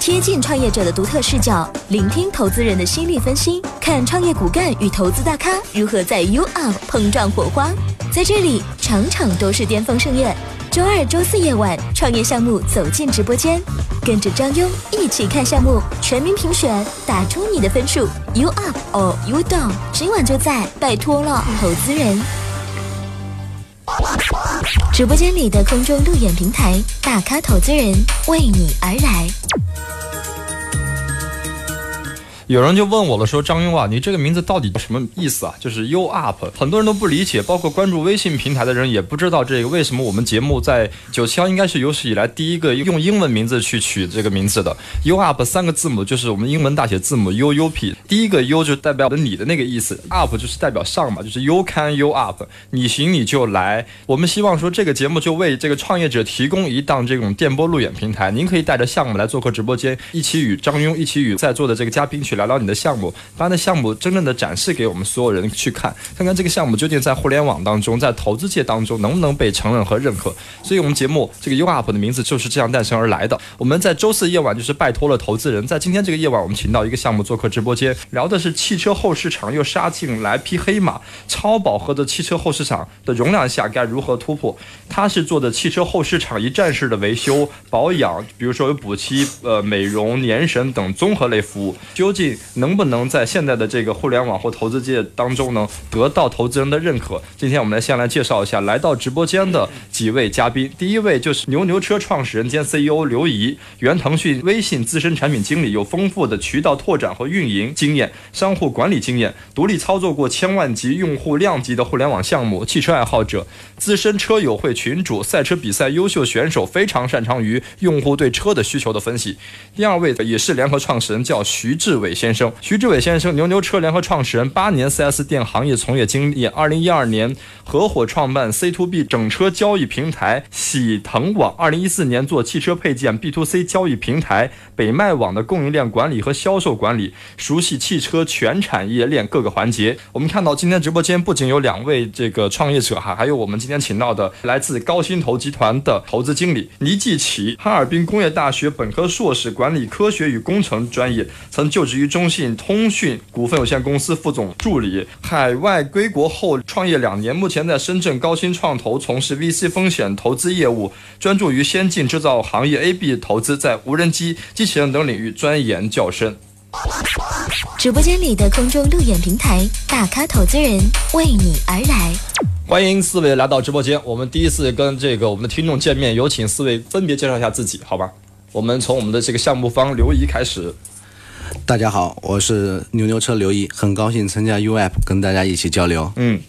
贴近创业者的独特视角，聆听投资人的心理分析，看创业骨干与投资大咖如何在 U Up 碰撞火花。在这里，场场都是巅峰盛宴。周二、周四夜晚，创业项目走进直播间，跟着张庸一起看项目，全民评选，打出你的分数。You up or you down？今晚就在，拜托了，投资人。直播间里的空中路演平台，大咖投资人为你而来。有人就问我了，说张庸啊，你这个名字到底什么意思啊？就是 You Up，很多人都不理解，包括关注微信平台的人也不知道这个为什么我们节目在九七幺应该是有史以来第一个用英文名字去取这个名字的。You Up 三个字母就是我们英文大写字母 U U P，第一个 U 就代表的你的那个意思，Up 就是代表上嘛，就是 You Can You Up，你行你就来。我们希望说这个节目就为这个创业者提供一档这种电波路演平台，您可以带着项目来做客直播间，一起与张庸，一起与在座的这个嘉宾去聊聊你的项目，把你的项目真正的展示给我们所有人去看，看看这个项目究竟在互联网当中，在投资界当中能不能被承认和认可。所以，我们节目这个 U Up 的名字就是这样诞生而来的。我们在周四夜晚就是拜托了投资人，在今天这个夜晚，我们请到一个项目做客直播间，聊的是汽车后市场又杀进来匹黑马，超饱和的汽车后市场的容量下该如何突破？他是做的汽车后市场一站式的维修保养，比如说有补漆、呃美容、年审等综合类服务，究竟能不能在现在的这个互联网或投资界当中呢得到投资人的认可？今天我们来先来介绍一下来到直播间的几位嘉宾。第一位就是牛牛车创始人兼 CEO 刘怡，原腾讯微信资深产品经理，有丰富的渠道拓展和运营经验、商户管理经验，独立操作过千万级用户量级的互联网项目，汽车爱好者，资深车友会群主，赛车比赛优秀选手，非常擅长于用户对车的需求的分析。第二位也是联合创始人，叫徐志伟先生。徐志伟先生，牛牛车联合创始人，八年 4S 店行业从业经历，二零一二年合伙创办 C to B 整车交易平台喜腾网，二零一四年做汽车配件 B to C 交易平台北麦网的供应链管理和销售管理，熟悉汽车全产业链各个环节。我们看到今天直播间不仅有两位这个创业者哈，还有我们今天请到的来自高新投集团的投资经理倪继奇，哈尔滨工业大学本科硕士，管理科学与工程专业，曾就职于于中信通讯股份有限公司副总助理，海外归国后创业两年，目前在深圳高新创投从事 VC 风险投资业务，专注于先进制造行业 AB 投资，在无人机、机器人等领域钻研较深。直播间里的空中路演平台，大咖投资人为你而来。欢迎四位来到直播间，我们第一次跟这个我们的听众见面，有请四位分别介绍一下自己，好吧？我们从我们的这个项目方刘怡开始。大家好，我是牛牛车刘毅，很高兴参加 UAP 跟大家一起交流。嗯，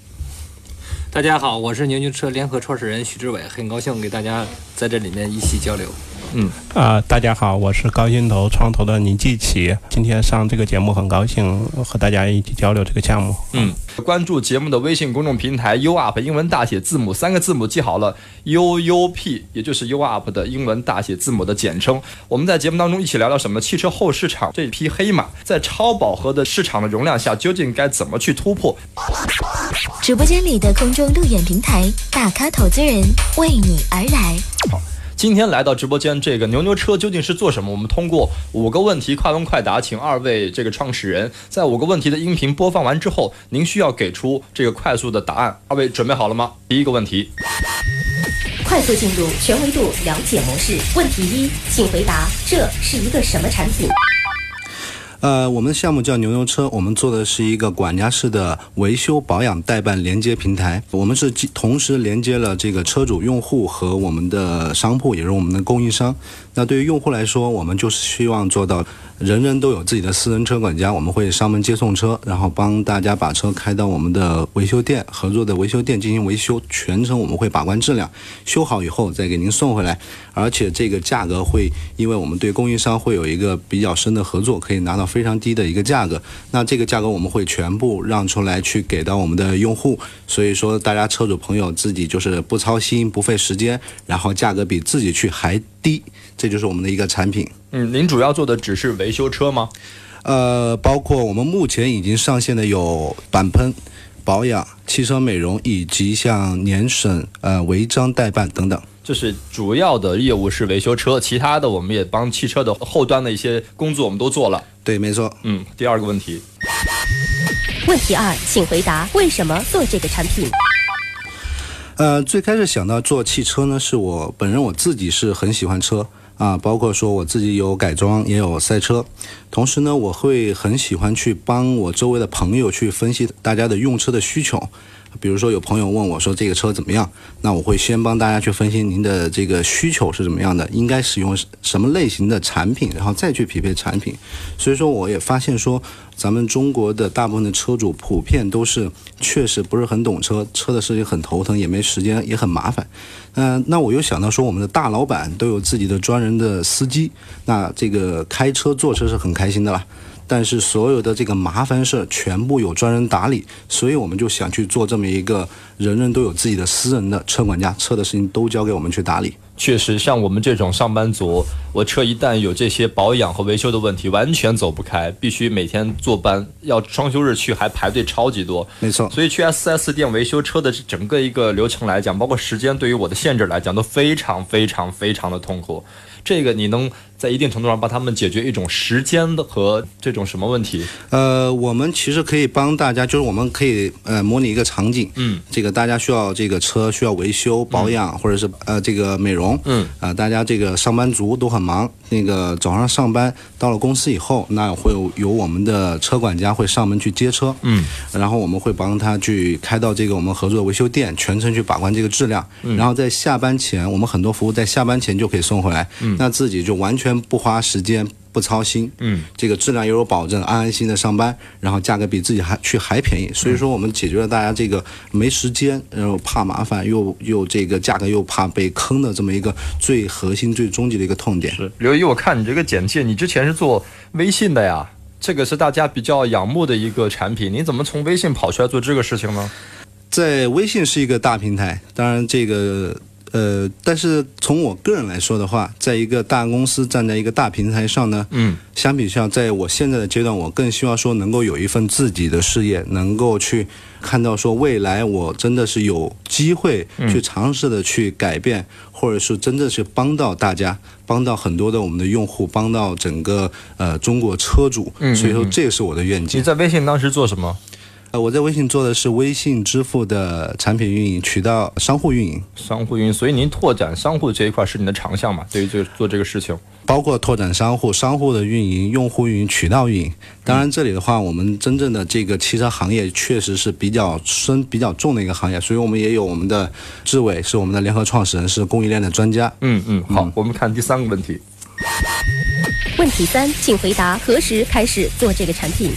大家好，我是牛牛车联合创始人徐志伟，很高兴给大家在这里面一起交流。嗯啊、大家好，我是高新投创投的倪继奇，今天上这个节目很高兴和大家一起交流这个项目。嗯，关注节目的微信公众平台 U Up 英文大写字母三个字母记好了 U U P，也就是 U Up 的英文大写字母的简称。我们在节目当中一起聊聊什么？汽车后市场这匹黑马，在超饱和的市场的容量下，究竟该怎么去突破？直播间里的空中路演平台，大咖投资人为你而来。今天来到直播间，这个牛牛车究竟是做什么？我们通过五个问题快问快答，请二位这个创始人在五个问题的音频播放完之后，您需要给出这个快速的答案。二位准备好了吗？第一个问题，快速进入全维度了解模式。问题一，请回答这是一个什么产品？呃，我们的项目叫牛牛车，我们做的是一个管家式的维修保养代办连接平台。我们是同时连接了这个车主、用户和我们的商铺，也是我们的供应商。那对于用户来说，我们就是希望做到人人都有自己的私人车管家，我们会上门接送车，然后帮大家把车开到我们的维修店、合作的维修店进行维修，全程我们会把关质量，修好以后再给您送回来。而且这个价格会，因为我们对供应商会有一个比较深的合作，可以拿到非常低的一个价格。那这个价格我们会全部让出来去给到我们的用户，所以说大家车主朋友自己就是不操心、不费时间，然后价格比自己去还低，这就是我们的一个产品。嗯，您主要做的只是维修车吗？呃，包括我们目前已经上线的有钣喷、保养、汽车美容以及像年审、呃违章代办等等。就是主要的业务是维修车，其他的我们也帮汽车的后端的一些工作我们都做了。对，没错。嗯，第二个问题，问题二，请回答为什么做这个产品？呃，最开始想到做汽车呢，是我本人我自己是很喜欢车啊，包括说我自己有改装，也有赛车。同时呢，我会很喜欢去帮我周围的朋友去分析大家的用车的需求。比如说有朋友问我说这个车怎么样，那我会先帮大家去分析您的这个需求是怎么样的，应该使用什么类型的产品，然后再去匹配产品。所以说我也发现说，咱们中国的大部分的车主普遍都是确实不是很懂车，车的事情很头疼，也没时间，也很麻烦。嗯、那我又想到说，我们的大老板都有自己的专人的司机，那这个开车坐车是很开心的啦。但是所有的这个麻烦事儿全部有专人打理，所以我们就想去做这么一个人人都有自己的私人的车管家，车的事情都交给我们去打理。确实像我们这种上班族，我车一旦有这些保养和维修的问题，完全走不开，必须每天坐班，要双休日去还排队超级多。没错，所以去 4S 店维修车的整个一个流程来讲，包括时间对于我的限制来讲，都非常非常非常的痛苦。这个你能在一定程度上帮他们解决一种时间的和这种什么问题？呃，我们其实可以帮大家，就是我们可以呃模拟一个场景，嗯，这个大家需要这个车需要维修保养，或者是呃这个美容，嗯，啊、大家这个上班族都很忙，那个早上上班到了公司以后，那会有有我们的车管家会上门去接车，嗯，然后我们会帮他去开到这个我们合作的维修店，全程去把关这个质量，然后在下班前，我们很多服务在下班前就可以送回来，嗯，那自己就完全不花时间。不操心，嗯，这个质量又有保证，安安心的上班，然后价格比自己还去还便宜，所以说我们解决了大家这个没时间，然后怕麻烦，又又这个价格又怕被坑的这么一个最核心、最终极的一个痛点。是刘毅，我看你这个简介，你之前是做微信的呀，这个是大家比较仰慕的一个产品，你怎么从微信跑出来做这个事情呢？在微信是一个大平台，当然这个呃，但是从我个人来说的话，在一个大公司站在一个大平台上呢，嗯，相比较在我现在的阶段，我更希望说能够有一份自己的事业，能够去看到说未来我真的是有机会去尝试的去改变，或者是真的是帮到大家，帮到很多的我们的用户，帮到整个呃中国车主，嗯所以说这个是我的愿景。你在微信当时做什么？呃，我在微信做的是微信支付的产品运营、渠道商户运营，商户运营，所以您拓展商户这一块是你的长项嘛？对于这个做这个事情，包括拓展商户、商户的运营、用户运营、渠道运营。当然，这里的话，我们真正的这个汽车行业确实是比较深、比较重的一个行业，所以我们也有我们的志伟是我们的联合创始人，是供应链的专家。嗯嗯，好，我们看第三个问题。问题三，请回答何时开始做这个产品？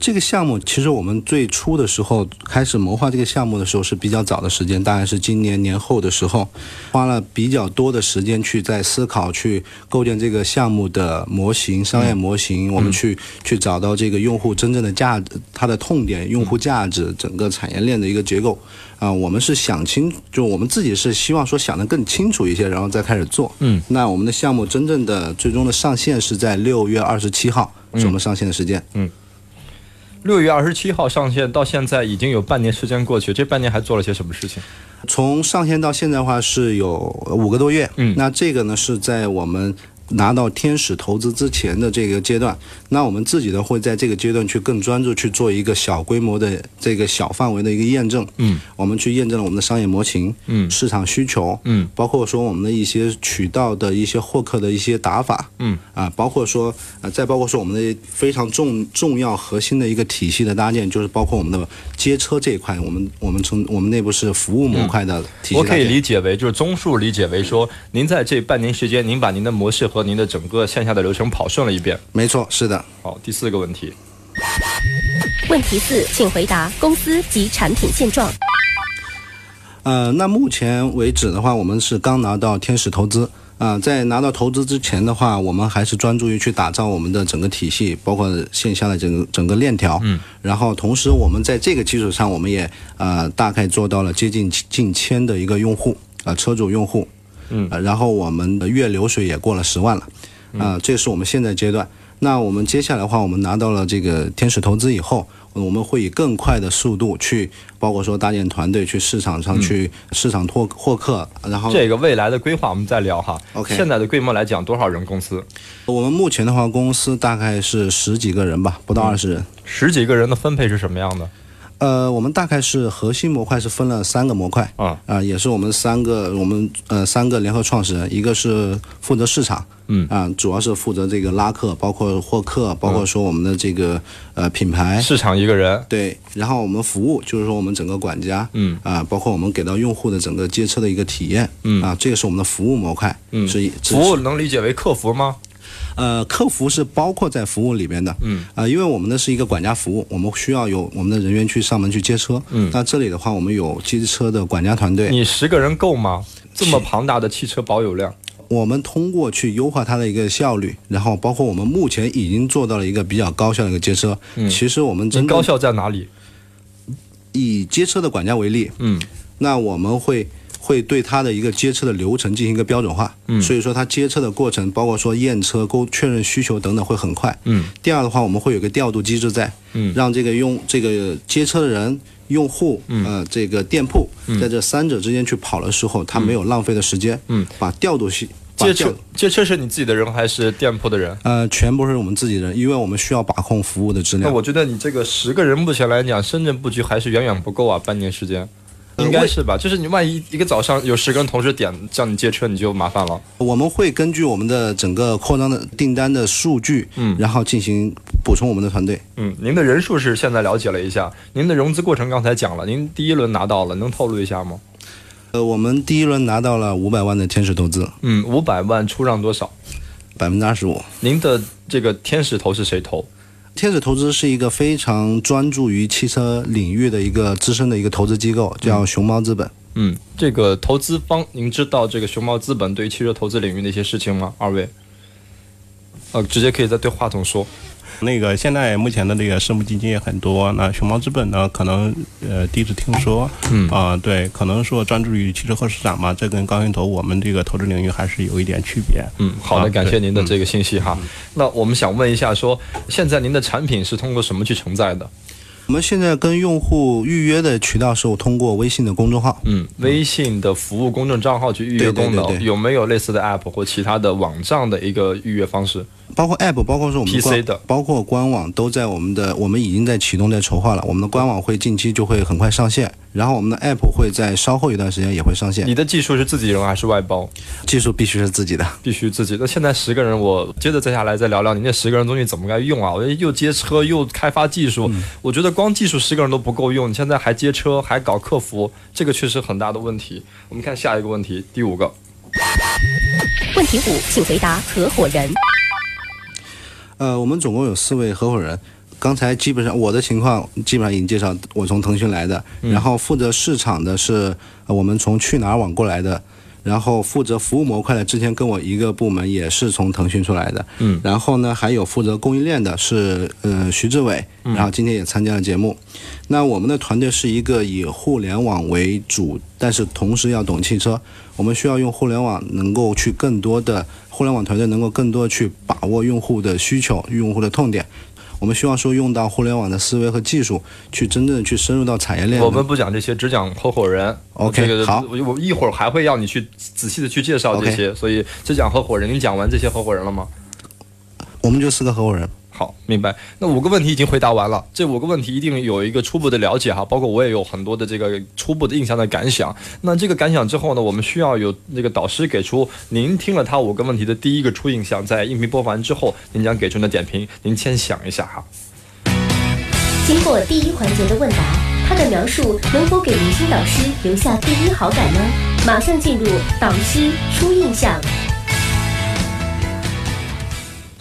这个项目其实我们最初的时候开始谋划这个项目的时候是比较早的时间，大概是今年年后的时候，花了比较多的时间去在思考、去构建这个项目的模型、商业模型，我们去去找到这个用户真正的价值、它的痛点、用户价值、整个产业链的一个结构。啊、我们是想清，就我们自己是希望说想得更清楚一些，然后再开始做。嗯，那我们的项目真正的最终的上线是在六月二十七号，是我们上线的时间。六月二十七号上线，到现在已经有半年时间过去，这半年还做了些什么事情？从上线到现在的话是有五个多月，嗯那这个呢是在我们拿到天使投资之前的这个阶段，那我们自己呢会在这个阶段去更专注去做一个小规模的这个小范围的一个验证，嗯，我们去验证了我们的商业模型，嗯。市场需求，嗯，包括说我们的一些渠道的一些获客的一些打法，嗯，啊，包括说呃，再包括说我们的非常重重要核心的一个体系的搭建，就是包括我们的接车这一块，我们我们从我们内部是服务模块的体系我可以理解为，就是综述理解为说，您在这半年时间，您把您的模式和您的整个线下的流程跑顺了一遍。没错，是的。好，第四个问题，问题四，请回答公司及产品现状。呃，那目前为止的话，我们是刚拿到天使投资。啊、在拿到投资之前的话，我们还是专注于去打造我们的整个体系，包括线下的整个整个链条。嗯。然后，同时我们在这个基础上，我们也呃大概做到了接近近千的一个用户啊、车主用户。嗯呃然后我们的月流水也过了十万了。啊、这是我们现在阶段。那我们接下来的话，我们拿到了这个天使投资以后，我们会以更快的速度去，包括说搭建团队去市场上去市场拓获客，然后这个未来的规划我们再聊哈。OK 现在的规模来讲，多少人公司？我们目前的话，公司大概是十几个人吧，不到二十人。十几个人的分配是什么样的？呃，我们大概是核心模块是分了三个模块。啊。啊、也是我们三个我们呃三个联合创始人，一个是负责市场，嗯。啊、主要是负责这个拉客，包括获客，包括说我们的这个呃品牌。市场一个人，对，然后我们服务就是说我们整个管家，嗯。啊、包括我们给到用户的整个接车的一个体验，嗯。啊，这个是我们的服务模块，嗯。是一服务能理解为客服吗？呃，客服是包括在服务里边的，嗯，啊、因为我们的是一个管家服务，我们需要有我们的人员去上门去接车，嗯。那这里的话，我们有接车的管家团队，你十个人够吗？这么庞大的汽车保有量，我们通过去优化它的一个效率，然后包括我们目前已经做到了一个比较高效的一个接车，嗯。其实我们真高效在哪里？以接车的管家为例，嗯。那我们会会对它的一个接车的流程进行一个标准化，嗯所以说它接车的过程，包括说验车、沟确认需求等等会很快。嗯第二的话，我们会有个调度机制在，嗯让这个用这个接车的人、用户，嗯呃，这个店铺，嗯在这三者之间去跑的时候，他没有浪费的时间，嗯，把调度系把接调车接车是你自己的人还是店铺的人？呃，全部是我们自己人，因为我们需要把控服务的质量。那我觉得你这个十个人目前来讲，深圳布局还是远远不够啊，半年时间。呃应该是吧？就是你万一一个早上有十个人同时点叫你接车，你就麻烦了。我们会根据我们的整个扩张的订单的数据，嗯然后进行补充我们的团队。嗯，您的人数是现在了解了一下，您的融资过程刚才讲了，您第一轮拿到了，能透露一下吗？呃，我们第一轮拿到了五百万的天使投资，嗯，五百万出让多少？百分之二十五。您的这个天使投是谁投？天使投资是一个非常专注于汽车领域的一个资深的一个投资机构，叫熊猫资本。嗯，这个投资方，您知道这个熊猫资本对于汽车投资领域的一些事情吗？二位？呃，直接可以在对话筒说。那个现在目前的这个私募基金也很多，那熊猫资本呢，可能呃第一次听说，嗯啊、对，可能说专注于汽车后市场嘛，这跟高新投我们这个投资领域还是有一点区别。嗯，好的，啊感谢您的这个信息哈。那我们想问一下说现在您的产品是通过什么去承载的？我们现在跟用户预约的渠道是我通过微信的公众号。嗯，微信的服务公众账号去预约功能，对对有没有类似的 App 或其他的网站的一个预约方式？包括 App，包括说我们 PC 的包括官网都在我们的，我们已经在启动，在筹划了。我们的官网会近期就会很快上线，然后我们的 App 会在稍后一段时间也会上线。你的技术是自己人还是外包？技术必须是自己的。必须自己。那现在十个人，我接着再下来再聊聊你那十个人东西怎么该用啊？我觉得又接车又开发技术，我觉得光技术十个人都不够用，你现在还接车还搞客服，这个确实很大的问题。我们看下一个问题，第五个，问题五，请回答合伙人。呃，我们总共有四位合伙人。刚才基本上我的情况基本上已经介绍，我从腾讯来的，然后负责市场的是呃我们从去哪儿网过来的，然后负责服务模块的之前跟我一个部门也是从腾讯出来的，嗯然后呢还有负责供应链的是呃徐志伟，然后今天也参加了节目。那我们的团队是一个以互联网为主，但是同时要懂汽车。我们需要用互联网能够去更多的互联网团队能够更多去把握用户的需求、用户的痛点。我们希望说用到互联网的思维和技术，去真正的去深入到产业链。我们不讲这些，只讲合伙人。OK，这个好我我一会儿还会要你去仔细的去介绍这些所以只讲合伙人。你讲完这些合伙人了吗？我们就四个合伙人。好，明白。那五个问题已经回答完了，这五个问题一定有一个初步的了解哈，包括我也有很多的这个初步的印象的感想。那这个感想之后呢，我们需要有那个导师给出您听了他五个问题的第一个初印象，在音频播放完之后，您将给出你的点评。您先想一下哈。经过第一环节的问答，他的描述能否给明星导师留下第一好感呢？马上进入导师初印象。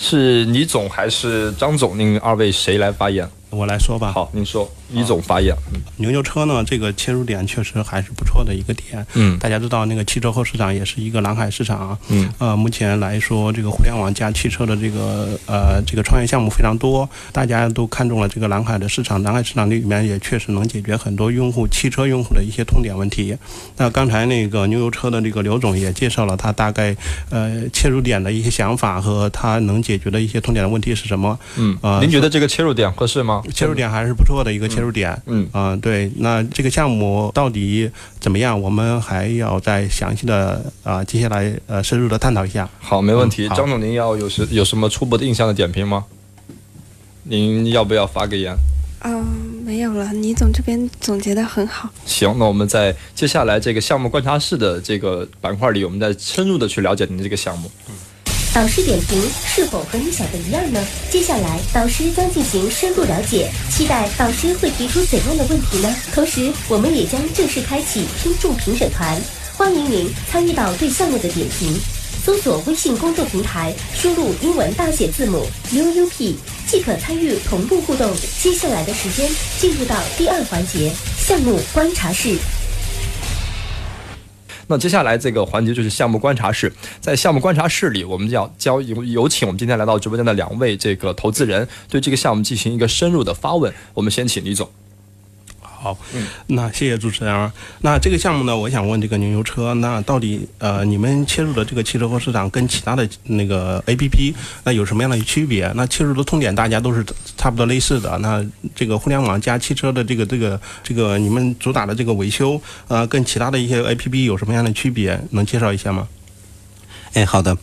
是倪总还是张总？您二位谁来发言？我来说吧。好，您说。一种发言。牛牛车呢，这个切入点确实还是不错的一个点。嗯大家知道，那个汽车后市场也是一个蓝海市场。嗯，呃，目前来说，这个互联网加汽车的这个呃这个创业项目非常多，大家都看中了这个蓝海的市场。蓝海市场里面也确实能解决很多用户汽车用户的一些痛点问题。那刚才那个牛牛车的这个刘总也介绍了他大概呃切入点的一些想法和他能解决的一些痛点的问题是什么。嗯呃您觉得这个切入点合适吗？切入点还是不错的一个切入点。嗯啊、对，那这个项目到底怎么样？我们还要再详细的啊、接下来呃深入的探讨一下。好，没问题。嗯张总，您要有什有什么初步的印象的点评吗？您要不要发个言？嗯，没有了。倪总这边总结的很好。行，那我们在接下来这个项目观察室的这个板块里，我们再深入的去了解您这个项目。导师点评是否和你想的一样呢？接下来导师将进行深入了解，期待导师会提出怎样的问题呢？同时，我们也将正式开启听众评审团，欢迎您参与到对项目的点评。搜索微信公众平台，输入英文大写字母 UUP 即可参与同步互动。接下来的时间进入到第二环节项目观察室。那接下来这个环节就是项目观察室，在项目观察室里，我们要交有有请我们今天来到直播间的两位这个投资人，对这个项目进行一个深入的发问。我们先请李总。好，嗯那谢谢主持人啊。那这个项目呢，我想问这个牛牛车，那到底呃你们切入的这个汽车后市场跟其他的那个 A P P 那有什么样的区别？那切入的痛点大家都是差不多类似的。那这个互联网加汽车的这个这个这个你们主打的这个维修，呃，跟其他的一些 A P P 有什么样的区别？能介绍一下吗？哎，好的。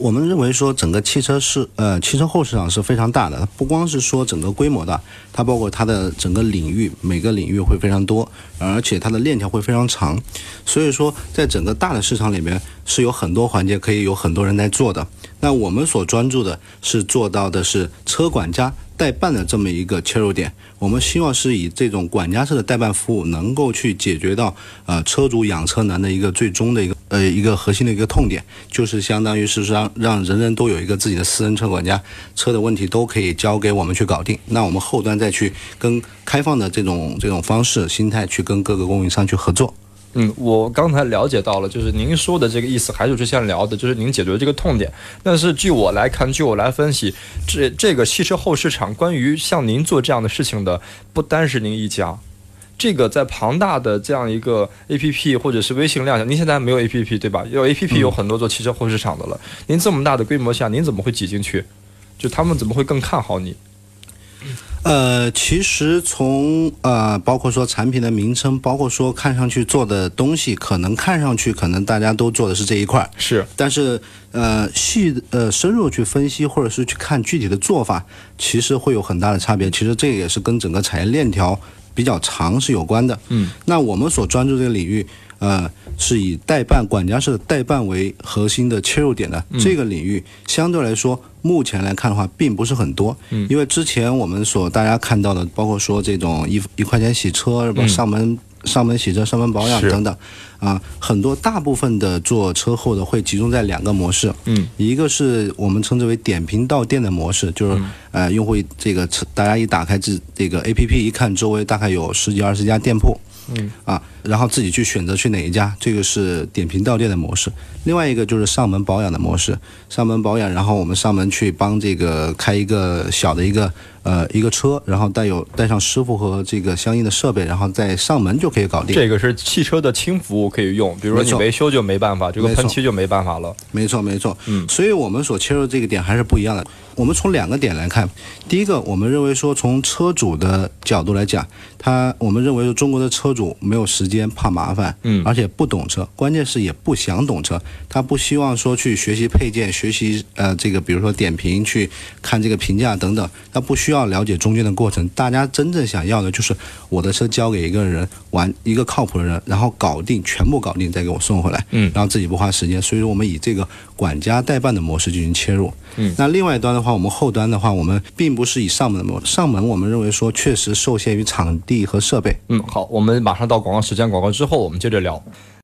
我们认为说整个汽车市呃汽车后市场是非常大的，它不光是说整个规模大，它包括它的整个领域，每个领域会非常多，而且它的链条会非常长。所以说，在整个大的市场里面是有很多环节可以有很多人在做的。那我们所专注的是做到的是车管家代办的这么一个切入点。我们希望是以这种管家式的代办服务，能够去解决到呃车主养车难的一个最终的一个呃一个核心的一个痛点，就是相当于是让让人人都有一个自己的私人车管家，车的问题都可以交给我们去搞定。那我们后端再去跟开放的这种这种方式心态去跟各个供应商去合作。嗯，我刚才了解到了，就是您说的这个意思，还是之前聊的，就是您解决这个痛点。但是据我来看，据我来分析，这这个汽车后市场关于像您做这样的事情的，不单是您一家。这个在庞大的这样一个 A P P 或者是微信量下，您现在没有 A P P 对吧？有 A P P 有很多做汽车后市场的了。您这么大的规模下，您怎么会挤进去？就他们怎么会更看好你？呃，其实从呃，包括说产品的名称，包括说看上去做的东西，可能看上去可能大家都做的是这一块，是但是呃细呃深入去分析，或者是去看具体的做法，其实会有很大的差别。其实这个也是跟整个产业链条比较长是有关的。嗯，那我们所专注这个领域，呃，是以代办管家式的代办为核心的切入点的、这个领域，相对来说。目前来看的话，并不是很多，嗯因为之前我们所大家看到的，包括说这种一一块钱洗车，是吧上门、上门洗车、上门保养等等，啊，很多大部分的做车后的会集中在两个模式，嗯，一个是我们称之为点评到店的模式，就是、呃用户这个大家一打开这这个 A P P 一看，周围大概有十几二十家店铺，嗯。啊，然后自己去选择去哪一家，这个是点评到店的模式。另外一个就是上门保养的模式，上门保养，然后我们上门去帮这个开一个小的一个呃一个车，然后带有带上师傅和这个相应的设备，然后再上门就可以搞定。这个是汽车的轻服务可以用，比如说你维修就没办法，这个喷漆就没办法了。没错，没错。嗯所以我们所切入这个点还是不一样的。我们从两个点来看，第一个，我们认为说从车主的角度来讲，他我们认为说中国的车主没有时间，怕麻烦，嗯而且不懂车，关键是也不想懂车，他不希望说去学习配件，学习呃这个比如说点评，去看这个评价等等，他不需要了解中间的过程。大家真正想要的就是我的车交给一个人，完一个靠谱的人，然后搞定，全部搞定，再给我送回来，嗯然后自己不花时间。所以说，我们以这个管家代办的模式进行切入。嗯那另外一端的话，我们后端的话，我们并不是以上门的模上门，我们认为说确实受限于场地和设备。嗯，好，我们马上到广告时间，广告之后我们接着聊。